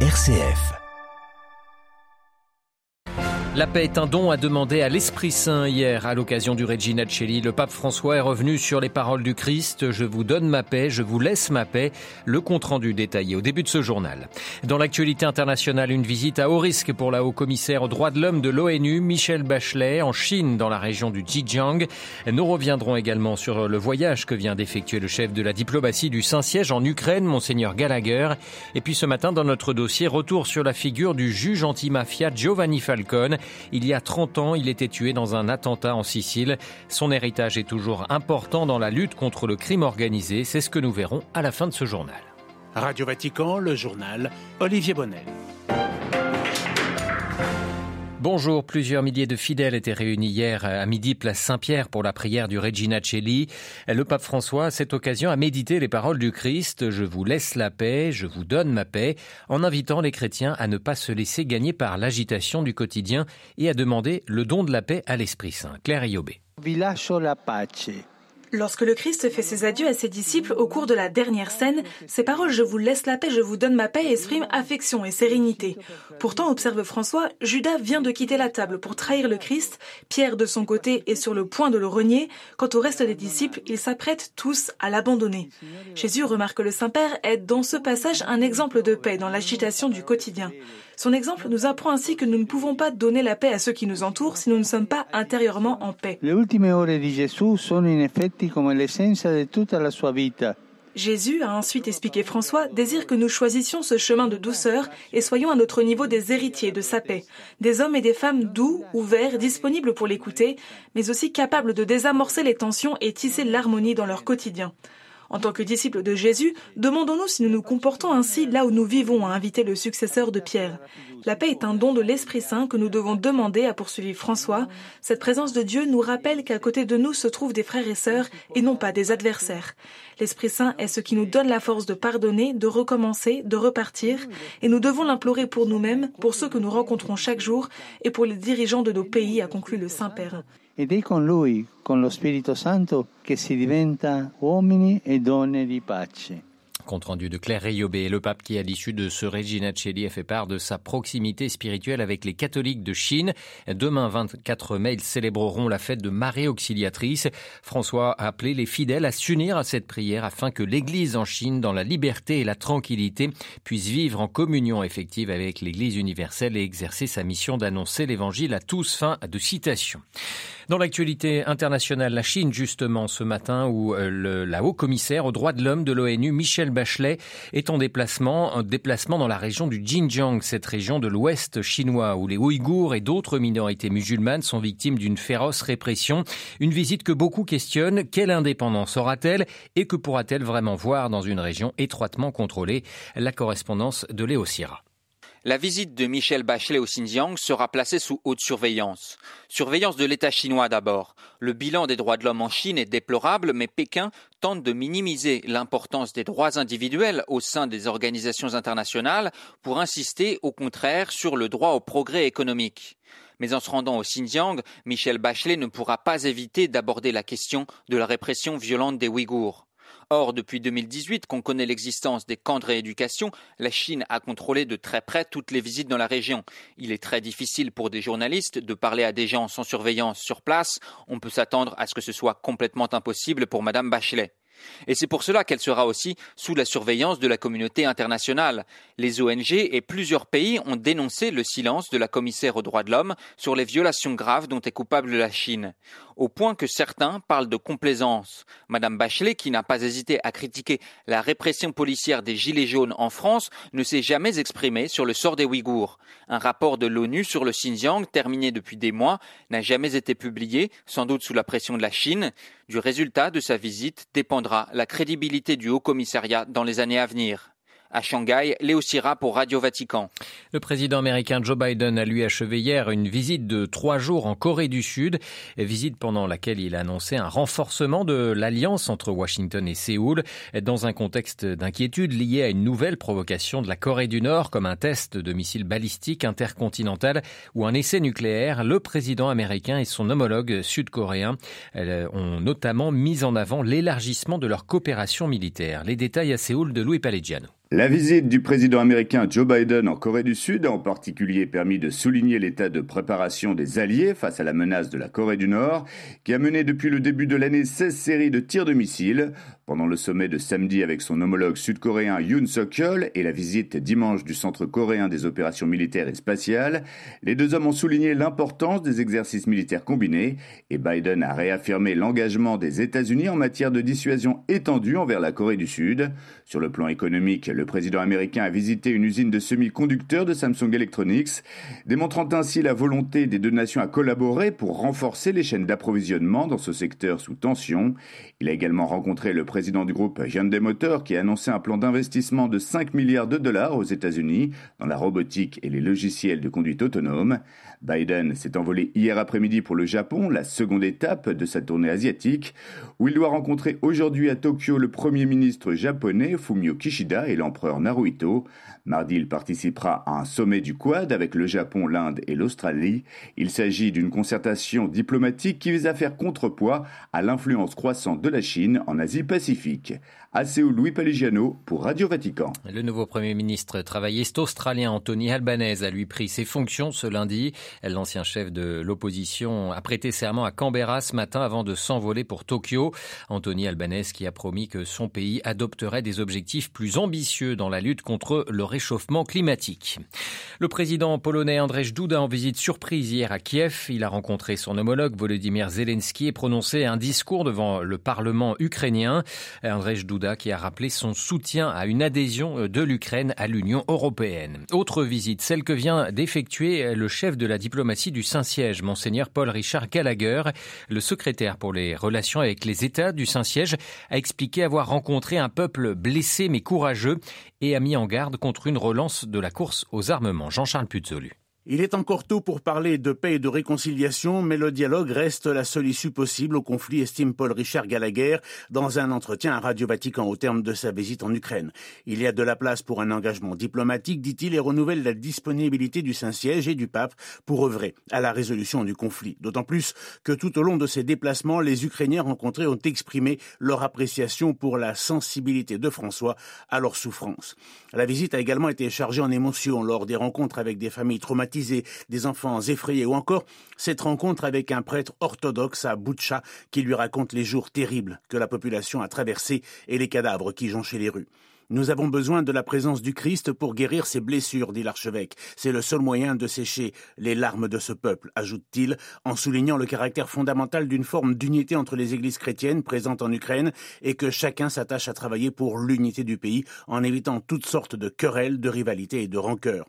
RCF. La paix est un don à demander à l'Esprit Saint hier à l'occasion du Regina Celli. Le pape François est revenu sur les paroles du Christ. Je vous donne ma paix, je vous laisse ma paix. Le compte rendu détaillé au début de ce journal. Dans l'actualité internationale, une visite à haut risque pour la haut-commissaire aux droits de l'homme de l'ONU, Michel Bachelet, en Chine, dans la région du Xinjiang. Nous reviendrons également sur le voyage que vient d'effectuer le chef de la diplomatie du Saint-Siège en Ukraine, Monseigneur Gallagher. Et puis ce matin, dans notre dossier, retour sur la figure du juge antimafia Giovanni Falcone. Il y a 30 ans, il était tué dans un attentat en Sicile. Son héritage est toujours important dans la lutte contre le crime organisé. C'est ce que nous verrons à la fin de ce journal. Radio Vatican, le journal, Olivier Bonnel. Bonjour, plusieurs milliers de fidèles étaient réunis hier à midi place Saint-Pierre pour la prière du Regina Celli. Le pape François, à cette occasion, a médité les paroles du Christ Je vous laisse la paix, je vous donne ma paix, en invitant les chrétiens à ne pas se laisser gagner par l'agitation du quotidien et à demander le don de la paix à l'Esprit Saint. Claire Iobé. Lorsque le Christ fait ses adieux à ses disciples au cours de la dernière scène, ces paroles Je vous laisse la paix, je vous donne ma paix expriment affection et sérénité. Pourtant, observe François, Judas vient de quitter la table pour trahir le Christ, Pierre de son côté est sur le point de le renier, quant au reste des disciples, ils s'apprêtent tous à l'abandonner. Jésus remarque le Saint-Père est dans ce passage un exemple de paix dans l'agitation du quotidien. Son exemple nous apprend ainsi que nous ne pouvons pas donner la paix à ceux qui nous entourent si nous ne sommes pas intérieurement en paix. Les ultime ore di Gesù sono in effetti come l'essenza di tutta la sua vita. Jésus, a ensuite expliqué François, désire que nous choisissions ce chemin de douceur et soyons à notre niveau des héritiers de sa paix, des hommes et des femmes doux, ouverts, disponibles pour l'écouter, mais aussi capables de désamorcer les tensions et tisser l'harmonie dans leur quotidien. En tant que disciples de Jésus, demandons-nous si nous nous comportons ainsi là où nous vivons, a invité le successeur de Pierre. La paix est un don de l'Esprit Saint que nous devons demander, à poursuivre François. Cette présence de Dieu nous rappelle qu'à côté de nous se trouvent des frères et sœurs et non pas des adversaires. L'Esprit Saint est ce qui nous donne la force de pardonner, de recommencer, de repartir, et nous devons l'implorer pour nous-mêmes, pour ceux que nous rencontrons chaque jour et pour les dirigeants de nos pays, a conclu le Saint-Père. Ed è con lui, con lo Spirito Santo, che si diventa uomini e donne di pace. Compte rendu de Claire Rayobé, le pape qui, à l'issue de ce Regina Celli, a fait part de sa proximité spirituelle avec les catholiques de Chine. Demain, 24 mai, ils célébreront la fête de Marie Auxiliatrice. François a appelé les fidèles à s'unir à cette prière afin que l'Église en Chine, dans la liberté et la tranquillité, puisse vivre en communion effective avec l'Église universelle et exercer sa mission d'annoncer l'Évangile à tous. Fin de citation. Dans l'actualité internationale, la Chine, justement, ce matin, où euh, le, la haut-commissaire aux droits de l'homme de l'ONU, Michel Bachelet, est en déplacement, un déplacement dans la région du Xinjiang, cette région de l'ouest chinois, où les Ouïghours et d'autres minorités musulmanes sont victimes d'une féroce répression. Une visite que beaucoup questionnent. Quelle indépendance aura-t-elle et que pourra-t-elle vraiment voir dans une région étroitement contrôlée? La correspondance de Léo Sierra. La visite de Michel Bachelet au Xinjiang sera placée sous haute surveillance. Surveillance de l'État chinois d'abord. Le bilan des droits de l'homme en Chine est déplorable, mais Pékin tente de minimiser l'importance des droits individuels au sein des organisations internationales pour insister au contraire sur le droit au progrès économique. Mais en se rendant au Xinjiang, Michel Bachelet ne pourra pas éviter d'aborder la question de la répression violente des Ouïghours. Or, depuis 2018, qu'on connaît l'existence des camps de rééducation, la Chine a contrôlé de très près toutes les visites dans la région. Il est très difficile pour des journalistes de parler à des gens sans surveillance sur place. On peut s'attendre à ce que ce soit complètement impossible pour Madame Bachelet. Et c'est pour cela qu'elle sera aussi sous la surveillance de la communauté internationale. Les ONG et plusieurs pays ont dénoncé le silence de la commissaire aux droits de l'homme sur les violations graves dont est coupable la Chine, au point que certains parlent de complaisance. Madame Bachelet, qui n'a pas hésité à critiquer la répression policière des Gilets jaunes en France, ne s'est jamais exprimée sur le sort des Ouïghours. Un rapport de l'ONU sur le Xinjiang, terminé depuis des mois, n'a jamais été publié, sans doute sous la pression de la Chine. Du résultat de sa visite dépendra la crédibilité du Haut Commissariat dans les années à venir. À Shanghai, Léo Sira pour Radio Vatican. Le président américain Joe Biden a lui achevé hier une visite de trois jours en Corée du Sud, visite pendant laquelle il a annoncé un renforcement de l'alliance entre Washington et Séoul, dans un contexte d'inquiétude lié à une nouvelle provocation de la Corée du Nord, comme un test de missile balistique intercontinental ou un essai nucléaire. Le président américain et son homologue sud-coréen euh, ont notamment mis en avant l'élargissement de leur coopération militaire. Les détails à Séoul de Louis Palegiano. La visite du président américain Joe Biden en Corée du Sud a en particulier permis de souligner l'état de préparation des alliés face à la menace de la Corée du Nord, qui a mené depuis le début de l'année 16 séries de tirs de missiles. Pendant le sommet de samedi avec son homologue sud-coréen Yoon Suk-yeol et la visite dimanche du Centre coréen des opérations militaires et spatiales, les deux hommes ont souligné l'importance des exercices militaires combinés et Biden a réaffirmé l'engagement des États-Unis en matière de dissuasion étendue envers la Corée du Sud. Sur le plan économique, le président américain a visité une usine de semi-conducteurs de Samsung Electronics, démontrant ainsi la volonté des deux nations à collaborer pour renforcer les chaînes d'approvisionnement dans ce secteur sous tension. Il a également rencontré le président du groupe Hyundai Motor qui a annoncé un plan d'investissement de 5 milliards de dollars aux États-Unis dans la robotique et les logiciels de conduite autonome. Biden s'est envolé hier après-midi pour le Japon, la seconde étape de sa tournée asiatique, où il doit rencontrer aujourd'hui à Tokyo le Premier ministre japonais Fumio Kishida et l'empereur Naruhito. Mardi, il participera à un sommet du Quad avec le Japon, l'Inde et l'Australie. Il s'agit d'une concertation diplomatique qui vise à faire contrepoids à l'influence croissante de la Chine en Asie-Pacifique. Séoul, Louis Paligiano pour Radio Vatican. Le nouveau Premier ministre travailliste australien Anthony Albanese a lui pris ses fonctions ce lundi. L'ancien chef de l'opposition a prêté serment à Canberra ce matin avant de s'envoler pour Tokyo. Anthony Albanese qui a promis que son pays adopterait des objectifs plus ambitieux dans la lutte contre le réchauffement climatique. Le président polonais Andrzej Duda en visite surprise hier à Kiev. Il a rencontré son homologue Volodymyr Zelensky et prononcé un discours devant le Parlement ukrainien. Andrzej Duda qui a rappelé son soutien à une adhésion euh, de l'Ukraine à l'Union européenne. Autre visite, celle que vient d'effectuer le chef de la diplomatie du Saint-Siège, monseigneur Paul Richard Gallagher, le secrétaire pour les relations avec les États du Saint-Siège, a expliqué avoir rencontré un peuple blessé mais courageux et a mis en garde contre une relance de la course aux armements. Jean-Charles Puzolu. Il est encore tôt pour parler de paix et de réconciliation, mais le dialogue reste la seule issue possible au conflit, estime Paul Richard Gallagher dans un entretien à Radio Vatican au terme de sa visite en Ukraine. Il y a de la place pour un engagement diplomatique, dit-il, et renouvelle la disponibilité du Saint-Siège et du pape pour œuvrer à la résolution du conflit. D'autant plus que tout au long de ces déplacements, les Ukrainiens rencontrés ont exprimé leur appréciation pour la sensibilité de François à leur souffrance. La visite a également été chargée en émotions lors des rencontres avec des familles traumatisées des enfants effrayés, ou encore cette rencontre avec un prêtre orthodoxe à Butcha qui lui raconte les jours terribles que la population a traversés et les cadavres qui jonchaient les rues. Nous avons besoin de la présence du Christ pour guérir ses blessures, dit l'archevêque. C'est le seul moyen de sécher les larmes de ce peuple, ajoute-t-il, en soulignant le caractère fondamental d'une forme d'unité entre les églises chrétiennes présentes en Ukraine et que chacun s'attache à travailler pour l'unité du pays en évitant toutes sortes de querelles, de rivalités et de rancœurs.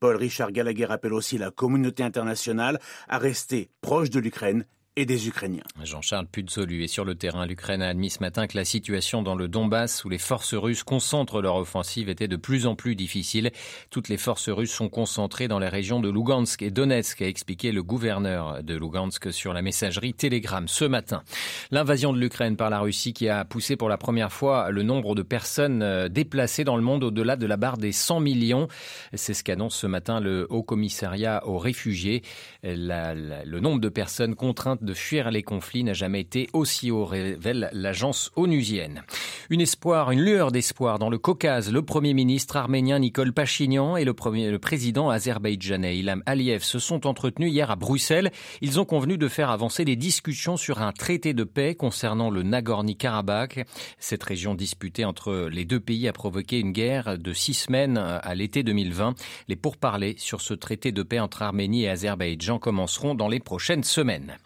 Paul Richard Gallagher appelle aussi la communauté internationale à rester proche de l'Ukraine et des Ukrainiens. Jean-Charles Puzzolu est sur le terrain. L'Ukraine a admis ce matin que la situation dans le Donbass, où les forces russes concentrent leur offensive, était de plus en plus difficile. Toutes les forces russes sont concentrées dans les régions de Lugansk et Donetsk, a expliqué le gouverneur de Lugansk sur la messagerie Telegram ce matin. L'invasion de l'Ukraine par la Russie qui a poussé pour la première fois le nombre de personnes euh, déplacées dans le monde au-delà de la barre des 100 millions. C'est ce qu'annonce ce matin le Haut Commissariat aux réfugiés. le nombre de personnes contraintes de fuir les conflits n'a jamais été aussi haut, révèle l'agence onusienne. Une espoir, une lueur d'espoir dans le Caucase. Le Premier ministre arménien Nicole Pachinian et le, premier, le président azerbaïdjanais Ilham Aliyev se sont entretenus hier à Bruxelles. Ils ont convenu de faire avancer les discussions sur un traité de paix concernant le Nagorno-Karabakh. Cette région disputée entre les deux pays a provoqué une guerre de six semaines à l'été 2020. Les pourparlers sur ce traité de paix entre Arménie et Azerbaïdjan commenceront dans les prochaines semaines.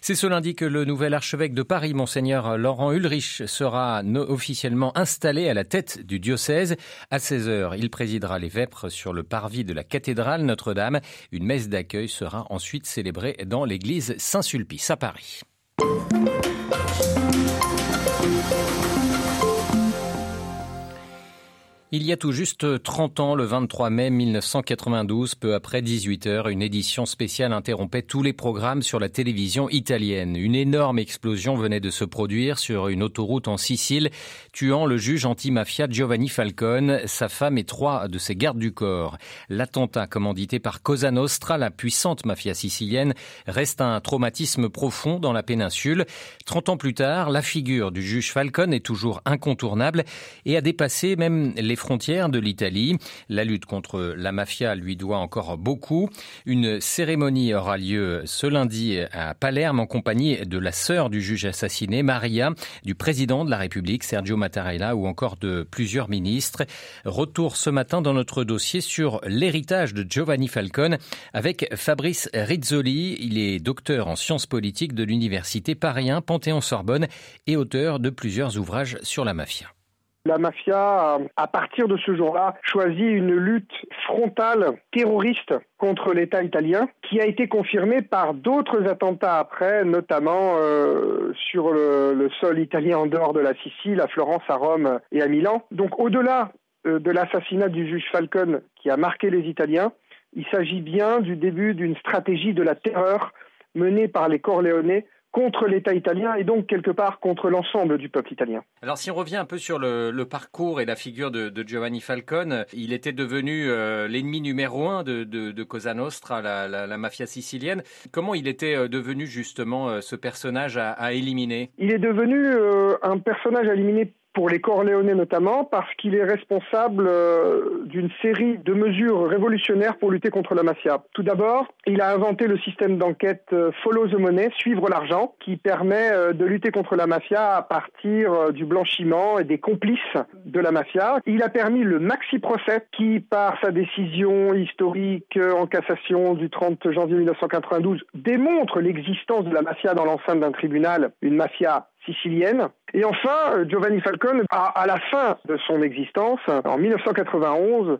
C'est ce lundi que le nouvel archevêque de Paris, monseigneur Laurent Ulrich, sera officiellement installé à la tête du diocèse. À 16h, il présidera les vêpres sur le parvis de la cathédrale Notre-Dame. Une messe d'accueil sera ensuite célébrée dans l'église Saint-Sulpice à Paris. Il y a tout juste 30 ans, le 23 mai 1992, peu après 18 heures, une édition spéciale interrompait tous les programmes sur la télévision italienne. Une énorme explosion venait de se produire sur une autoroute en Sicile, tuant le juge anti-mafia Giovanni Falcone, sa femme et trois de ses gardes du corps. L'attentat commandité par Cosa Nostra, la puissante mafia sicilienne, reste un traumatisme profond dans la péninsule. 30 ans plus tard, la figure du juge Falcone est toujours incontournable et a dépassé même les frontières de l'Italie. La lutte contre la mafia lui doit encore beaucoup. Une cérémonie aura lieu ce lundi à Palerme en compagnie de la sœur du juge assassiné, Maria, du président de la République, Sergio Mattarella, ou encore de plusieurs ministres. Retour ce matin dans notre dossier sur l'héritage de Giovanni Falcone avec Fabrice Rizzoli. Il est docteur en sciences politiques de l'université Paris Panthéon-Sorbonne et auteur de plusieurs ouvrages sur la mafia. La mafia, à partir de ce jour-là, choisit une lutte frontale terroriste contre l'État italien, qui a été confirmée par d'autres attentats après, notamment euh, sur le, sol italien en dehors de la Sicile, à Florence, à Rome et à Milan. Donc au-delà euh, de l'assassinat du juge Falcone qui a marqué les Italiens, il s'agit bien du début d'une stratégie de la terreur menée par les Corléonais contre l'État italien et donc quelque part contre l'ensemble du peuple italien. Alors si on revient un peu sur le, le parcours et la figure de, de, Giovanni Falcone, il était devenu euh, l'ennemi numéro un de, de, de Cosa Nostra, la, la, la, mafia sicilienne. Comment il était euh, devenu justement euh, ce personnage à, à, éliminer? Il est devenu euh, un personnage à éliminer pour les Corléonais notamment, parce qu'il est responsable euh, d'une série de mesures révolutionnaires pour lutter contre la mafia. Tout d'abord, il a inventé le système d'enquête euh, Follow the Money, suivre l'argent, qui permet euh, de lutter contre la mafia à partir du blanchiment et des complices de la mafia. Il a permis le maxi procès, qui, par sa décision historique en cassation du 30 janvier 1992, démontre l'existence de la mafia dans l'enceinte d'un tribunal, une mafia Et enfin, Giovanni Falcone, à, à, la fin de son existence, en 1991,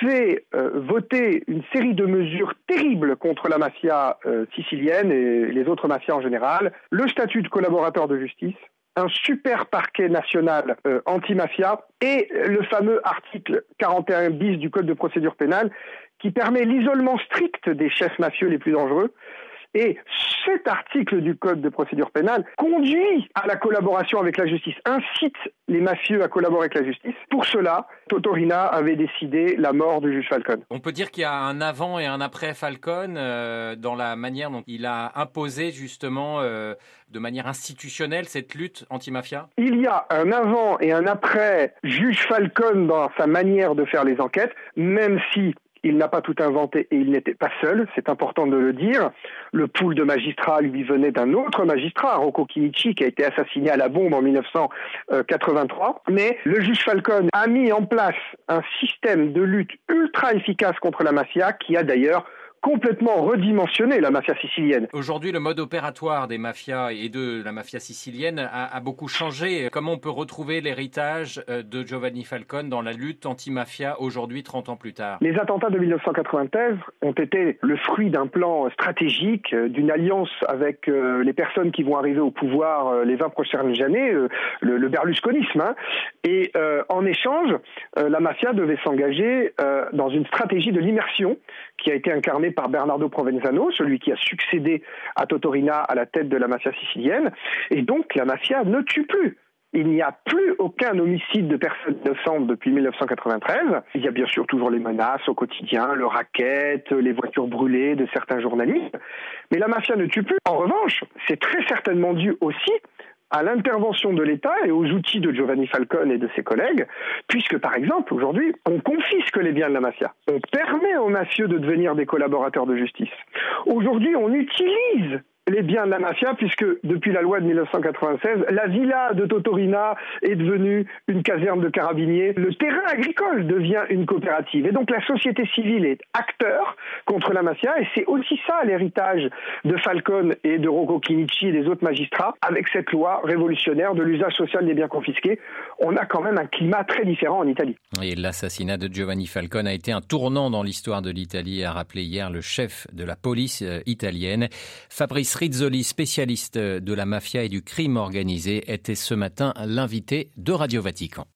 fait euh, voter une série de mesures terribles contre la mafia euh, sicilienne et les autres mafias en général, le statut de collaborateur de justice, un super parquet national euh, anti-mafia et le fameux article 41 bis du Code de procédure pénale qui permet l'isolement strict des chefs mafieux les plus dangereux. Et cet article du Code de procédure pénale conduit à la collaboration avec la justice, incite les mafieux à collaborer avec la justice. Pour cela, Totorina avait décidé la mort du juge Falcone. On peut dire qu'il y a un avant et un après Falcone euh, dans la manière dont il a imposé justement euh, de manière institutionnelle cette lutte anti-mafia Il y a un avant et un après juge Falcone dans sa manière de faire les enquêtes, même si il n'a pas tout inventé et il n'était pas seul, c'est important de le dire. Le pool de magistrats lui venait d'un autre magistrat, Rocco Chinichi, qui a été assassiné à la bombe en 1983. Mais le juge Falcone a mis en place un système de lutte ultra efficace contre la mafia qui a d'ailleurs complètement redimensionné la mafia sicilienne. Aujourd'hui, le mode opératoire des mafias et de la mafia sicilienne a, a beaucoup changé. Comment on peut retrouver l'héritage de Giovanni Falcone dans la lutte anti-mafia aujourd'hui, 30 ans plus tard? Les attentats de 1993 ont été le fruit d'un plan stratégique, d'une alliance avec euh, les personnes qui vont arriver au pouvoir euh, les 20 prochaines années, euh, le, le, berlusconisme. Hein. Et en échange, la mafia devait s'engager dans une stratégie de l'immersion qui a été incarnée par Bernardo Provenzano, celui qui a succédé à Totorina à la tête de la mafia sicilienne. Et donc la mafia ne tue plus. Il n'y a plus aucun homicide de personnes innocentes depuis 1993. Il y a bien sûr toujours les menaces au quotidien, le racket, les voitures brûlées de certains journalistes. Mais la mafia ne tue plus. En revanche, c'est très certainement dû aussi à l'intervention de l'État et aux outils de Giovanni Falcone et de ses collègues, puisque par exemple aujourd'hui on confisque les biens de la mafia, on permet aux mafieux de devenir des collaborateurs de justice. Aujourd'hui on utilise les biens de la mafia, puisque depuis la loi de 1996, la villa de Totorina est devenue une caserne de carabiniers. Le terrain agricole devient une coopérative. Et donc la société civile est acteur contre la mafia. Et c'est aussi ça l'héritage de Falcone et de Rocco Chinichi et des autres magistrats. Avec cette loi révolutionnaire de l'usage social des biens confisqués, on a quand même un climat très différent en Italie. Et l'assassinat de Giovanni Falcone a été un tournant dans l'histoire de l'Italie, a rappelé hier le chef de la police italienne, Fabrice Rizzoli, spécialiste de la mafia et du crime organisé, était ce matin l'invité de Radio Vatican.